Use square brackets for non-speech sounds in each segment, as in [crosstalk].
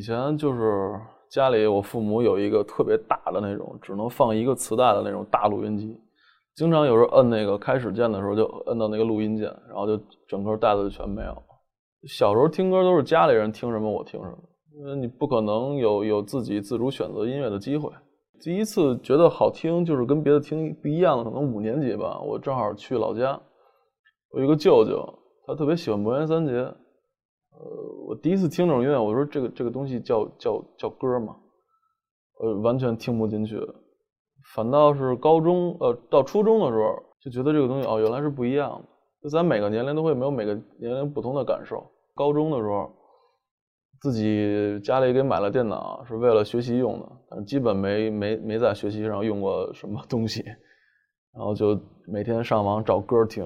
以前就是家里我父母有一个特别大的那种，只能放一个磁带的那种大录音机，经常有时候摁那个开始键的时候就摁到那个录音键，然后就整个带子就全没有。小时候听歌都是家里人听什么我听什么，因为你不可能有有自己自主选择音乐的机会。第一次觉得好听就是跟别的听不一样的，可能五年级吧，我正好去老家，我有一个舅舅，他特别喜欢魔岩三杰，呃，我第一次听这种音乐，我说这个这个东西叫叫叫歌吗？呃，完全听不进去，反倒是高中呃到初中的时候就觉得这个东西哦原来是不一样的。就咱每个年龄都会没有每个年龄不同的感受。高中的时候，自己家里给买了电脑，是为了学习用的，但基本没没没在学习上用过什么东西。[laughs] 然后就每天上网找歌听，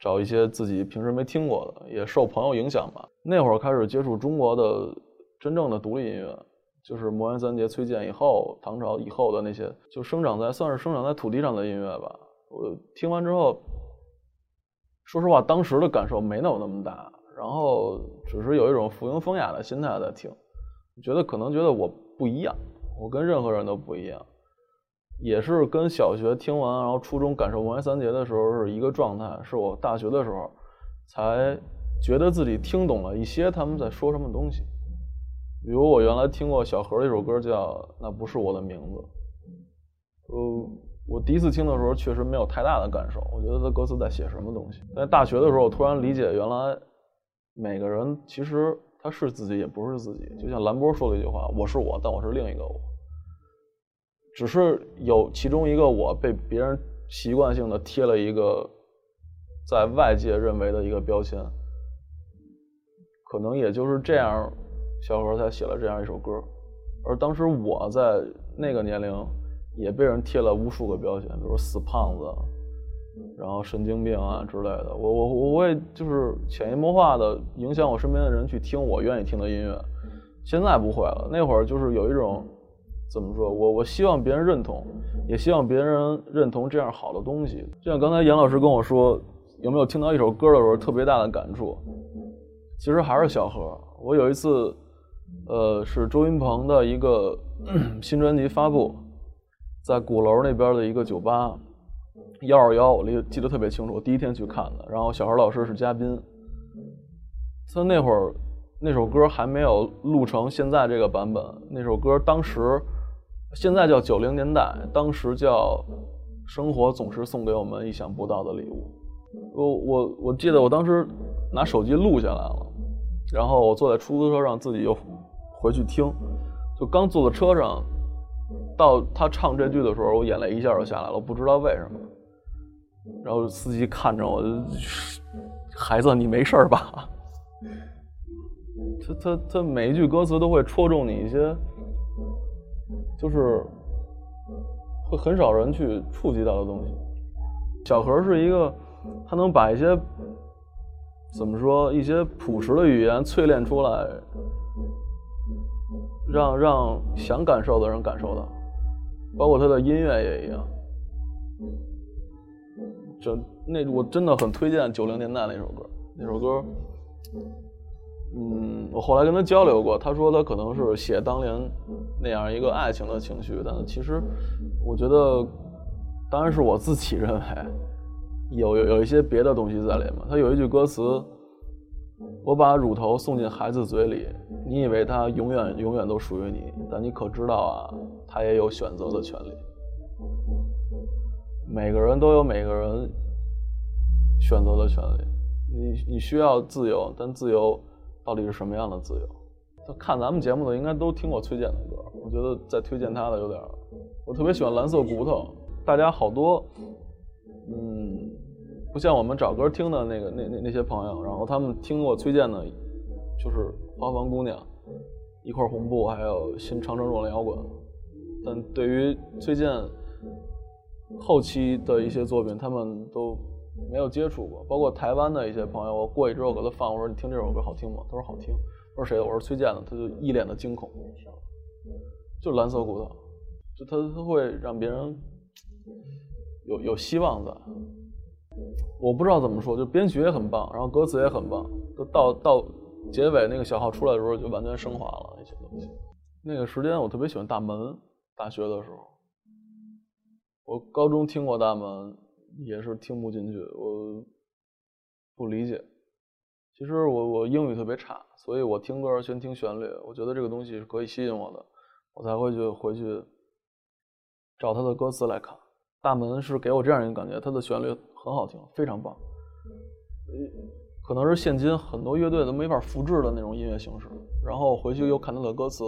找一些自己平时没听过的，也受朋友影响吧。那会儿开始接触中国的真正的独立音乐，就是魔岩三杰、崔健以后、唐朝以后的那些，就生长在算是生长在土地上的音乐吧。我听完之后。说实话，当时的感受没有那么大，然后只是有一种附庸风雅的心态在听，觉得可能觉得我不一样，我跟任何人都不一样，也是跟小学听完，然后初中感受魔岩三杰的时候是一个状态，是我大学的时候才觉得自己听懂了一些他们在说什么东西，比如我原来听过小何的一首歌叫《那不是我的名字》，呃。我第一次听的时候，确实没有太大的感受。我觉得他歌词在写什么东西。在大学的时候，我突然理解，原来每个人其实他是自己，也不是自己。就像兰波说的一句话：“我是我，但我是另一个我。”只是有其中一个我被别人习惯性的贴了一个在外界认为的一个标签，可能也就是这样，小何才写了这样一首歌。而当时我在那个年龄。也被人贴了无数个标签，比如死胖子，然后神经病啊之类的。我我我会就是潜移默化的影响我身边的人去听我愿意听的音乐。现在不会了，那会儿就是有一种怎么说，我我希望别人认同，也希望别人认同这样好的东西。就像刚才杨老师跟我说，有没有听到一首歌的时候特别大的感触？其实还是小何。我有一次，呃，是周云鹏的一个 [clears throat] 新专辑发布。在鼓楼那边的一个酒吧，幺二幺，我记记得特别清楚。我第一天去看的，然后小何老师是嘉宾。他那会儿那首歌还没有录成现在这个版本，那首歌当时现在叫九零年代，当时叫生活总是送给我们意想不到的礼物。我我我记得我当时拿手机录下来了，然后我坐在出租车上自己又回去听，就刚坐在车上。到他唱这句的时候，我眼泪一下就下来了，我不知道为什么。然后司机看着我，孩子，你没事吧？[laughs] 他他他每一句歌词都会戳中你一些，就是会很少人去触及到的东西。小何是一个，他能把一些怎么说一些朴实的语言淬炼出来。让让想感受的人感受到，包括他的音乐也一样。就那我真的很推荐九零年代那首歌，那首歌，嗯，我后来跟他交流过，他说他可能是写当年那样一个爱情的情绪，但其实我觉得，当然是我自己认为有有有一些别的东西在里面。他有一句歌词。我把乳头送进孩子嘴里，你以为他永远永远都属于你，但你可知道啊，他也有选择的权利。每个人都有每个人选择的权利。你你需要自由，但自由到底是什么样的自由？看咱们节目的应该都听过崔健的歌，我觉得在推荐他的有点，我特别喜欢蓝色骨头，大家好多，嗯。不像我们找歌听的那个那那那些朋友，然后他们听过崔健的，就是《花房姑娘》、《一块红布》，还有《新长城若浪摇滚》。但对于崔健后期的一些作品，他们都没有接触过。包括台湾的一些朋友，我过去之后给他放，我说：“你听这首歌好听吗？”他说：“好听。”我说：“谁的？”我说：“崔健的。”他就一脸的惊恐。就蓝色骨头，就他他会让别人有有希望在。我不知道怎么说，就编曲也很棒，然后歌词也很棒，都到到结尾那个小号出来的时候，就完全升华了那些东西。那个时间我特别喜欢大门，大学的时候，我高中听过大门，也是听不进去，我不理解。其实我我英语特别差，所以我听歌先听旋律，我觉得这个东西是可以吸引我的，我才会去回去找他的歌词来看。大门是给我这样一个感觉，它的旋律很好听，非常棒。可能是现今很多乐队都没法复制的那种音乐形式。然后回去又看他的歌词，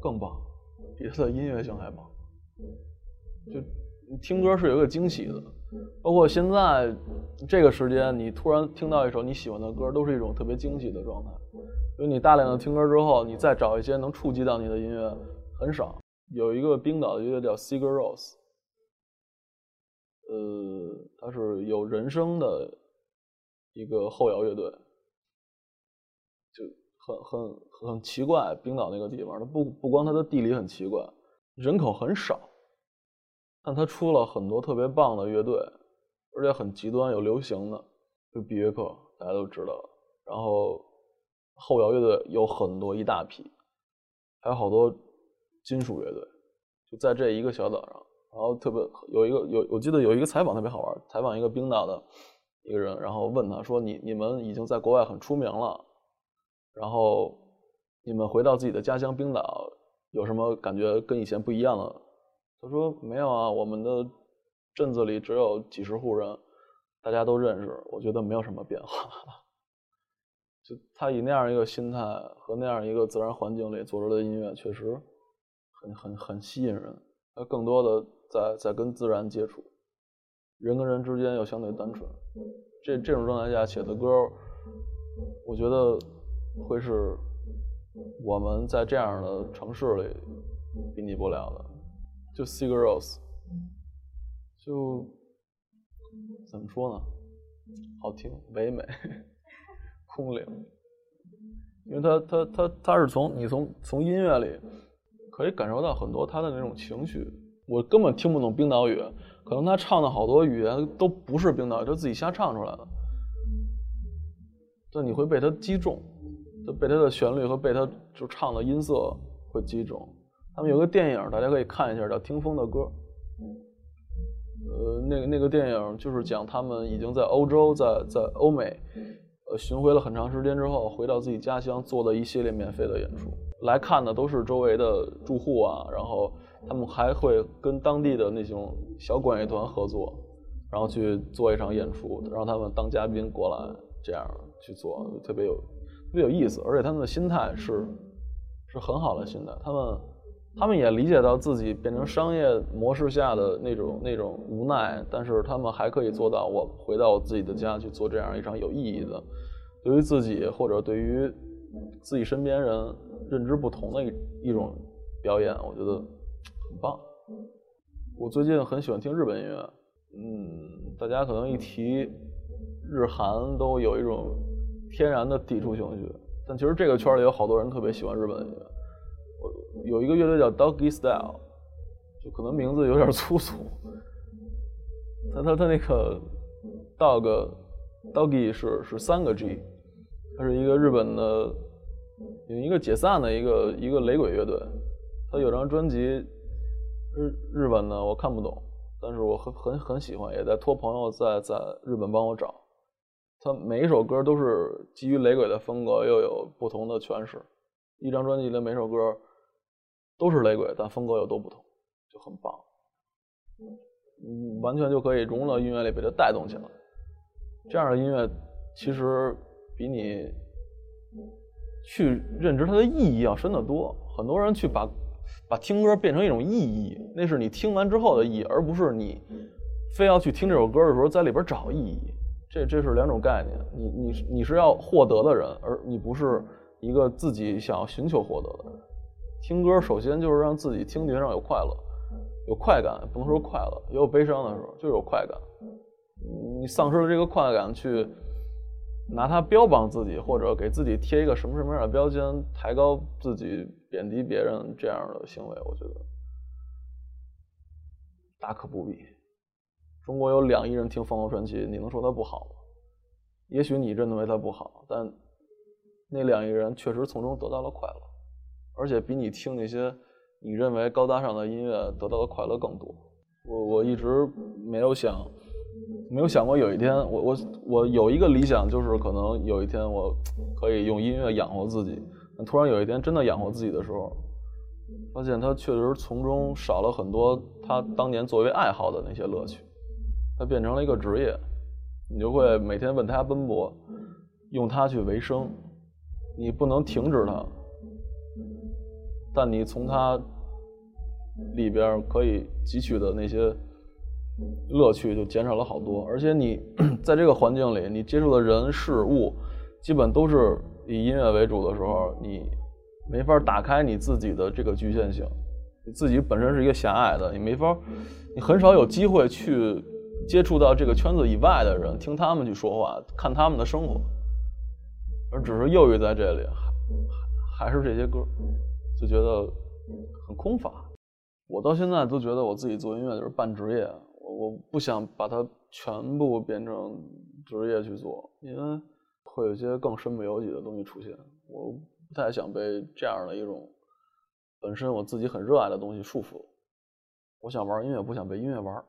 更棒，比他的音乐性还棒。就听歌是有一个惊喜的，包括现在这个时间，你突然听到一首你喜欢的歌，都是一种特别惊喜的状态。因为你大量的听歌之后，你再找一些能触及到你的音乐很少。有一个冰岛的乐队叫 Sigur Ros，。呃，它是有人声的一个后摇乐队，就很很很奇怪。冰岛那个地方，它不不光它的地理很奇怪，人口很少，但它出了很多特别棒的乐队，而且很极端有流行的，就比约克大家都知道。然后后摇乐队有很多一大批，还有好多金属乐队，就在这一个小岛上。然后特别有一个有，我记得有一个采访特别好玩，采访一个冰岛的一个人，然后问他说：“你你们已经在国外很出名了，然后你们回到自己的家乡冰岛，有什么感觉跟以前不一样了？”他说：“没有啊，我们的镇子里只有几十户人，大家都认识，我觉得没有什么变化。[laughs] ”就他以那样一个心态和那样一个自然环境里做出的音乐，确实很很很吸引人。他更多的。在在跟自然接触，人跟人之间又相对单纯，这这种状态下写的歌，我觉得会是我们在这样的城市里比拟不了的。就 Sigur Rós，就怎么说呢？好听、唯美、空灵，因为他他他他是从你从从音乐里可以感受到很多他的那种情绪。我根本听不懂冰岛语，可能他唱的好多语言都不是冰岛，就自己瞎唱出来的。但你会被他击中，就被他的旋律和被他就唱的音色会击中。他们有个电影，大家可以看一下，叫《听风的歌》。呃，那个那个电影就是讲他们已经在欧洲，在在欧美，呃，巡回了很长时间之后，回到自己家乡做的一系列免费的演出。来看的都是周围的住户啊，然后。他们还会跟当地的那种小管乐团合作，然后去做一场演出，让他们当嘉宾过来，这样去做，特别有特别有意思。而且他们的心态是是很好的心态，他们他们也理解到自己变成商业模式下的那种那种无奈，但是他们还可以做到，我回到我自己的家去做这样一场有意义的，对于自己或者对于自己身边人认知不同的一一种表演，我觉得。很棒，我最近很喜欢听日本音乐。嗯，大家可能一提日韩都有一种天然的抵触情绪，但其实这个圈里有好多人特别喜欢日本音乐。有一个乐队叫 Doggy Style，就可能名字有点粗俗。他他他那个 Dog Doggy 是是三个 G，他是一个日本的有一个解散的一个一个雷鬼乐队，他有张专辑。日日本的，我看不懂，但是我很很很喜欢，也在托朋友在在日本帮我找。他每一首歌都是基于雷鬼的风格，又有不同的诠释。一张专辑的每首歌都是雷鬼，但风格又都不同，就很棒。嗯，完全就可以融入到音乐里，被它带动起来。这样的音乐其实比你去认知它的意义要深得多。很多人去把。把听歌变成一种意义，那是你听完之后的意义，而不是你非要去听这首歌的时候在里边找意义。这这是两种概念。你你你是要获得的人，而你不是一个自己想要寻求获得的人。听歌首先就是让自己听觉上有快乐，有快感，不能说快乐，也有悲伤的时候，就是有快感。你丧失了这个快感去。拿它标榜自己，或者给自己贴一个什么什么样的标签，抬高自己，贬低别人，这样的行为，我觉得大可不必。中国有两亿人听凤凰传奇，你能说它不好吗？也许你认为它不好，但那两亿人确实从中得到了快乐，而且比你听那些你认为高大上的音乐得到的快乐更多。我我一直没有想，没有想过有一天，我我我有一个理想，就是可能有一天我可以用音乐养活自己。突然有一天真的养活自己的时候，发现他确实从中少了很多他当年作为爱好的那些乐趣，他变成了一个职业，你就会每天为他奔波，用它去维生，你不能停止它，但你从它里边可以汲取的那些乐趣就减少了好多，而且你 [clears throat] 在这个环境里，你接触的人事物基本都是。以音乐为主的时候，你没法打开你自己的这个局限性，你自己本身是一个狭隘的，你没法，你很少有机会去接触到这个圈子以外的人，听他们去说话，看他们的生活，而只是囿于在这里，还还是这些歌，就觉得很空乏。我到现在都觉得我自己做音乐就是半职业，我我不想把它全部变成职业去做，因为。会有一些更身不由己的东西出现，我不太想被这样的一种本身我自己很热爱的东西束缚。我想玩音乐，不想被音乐玩。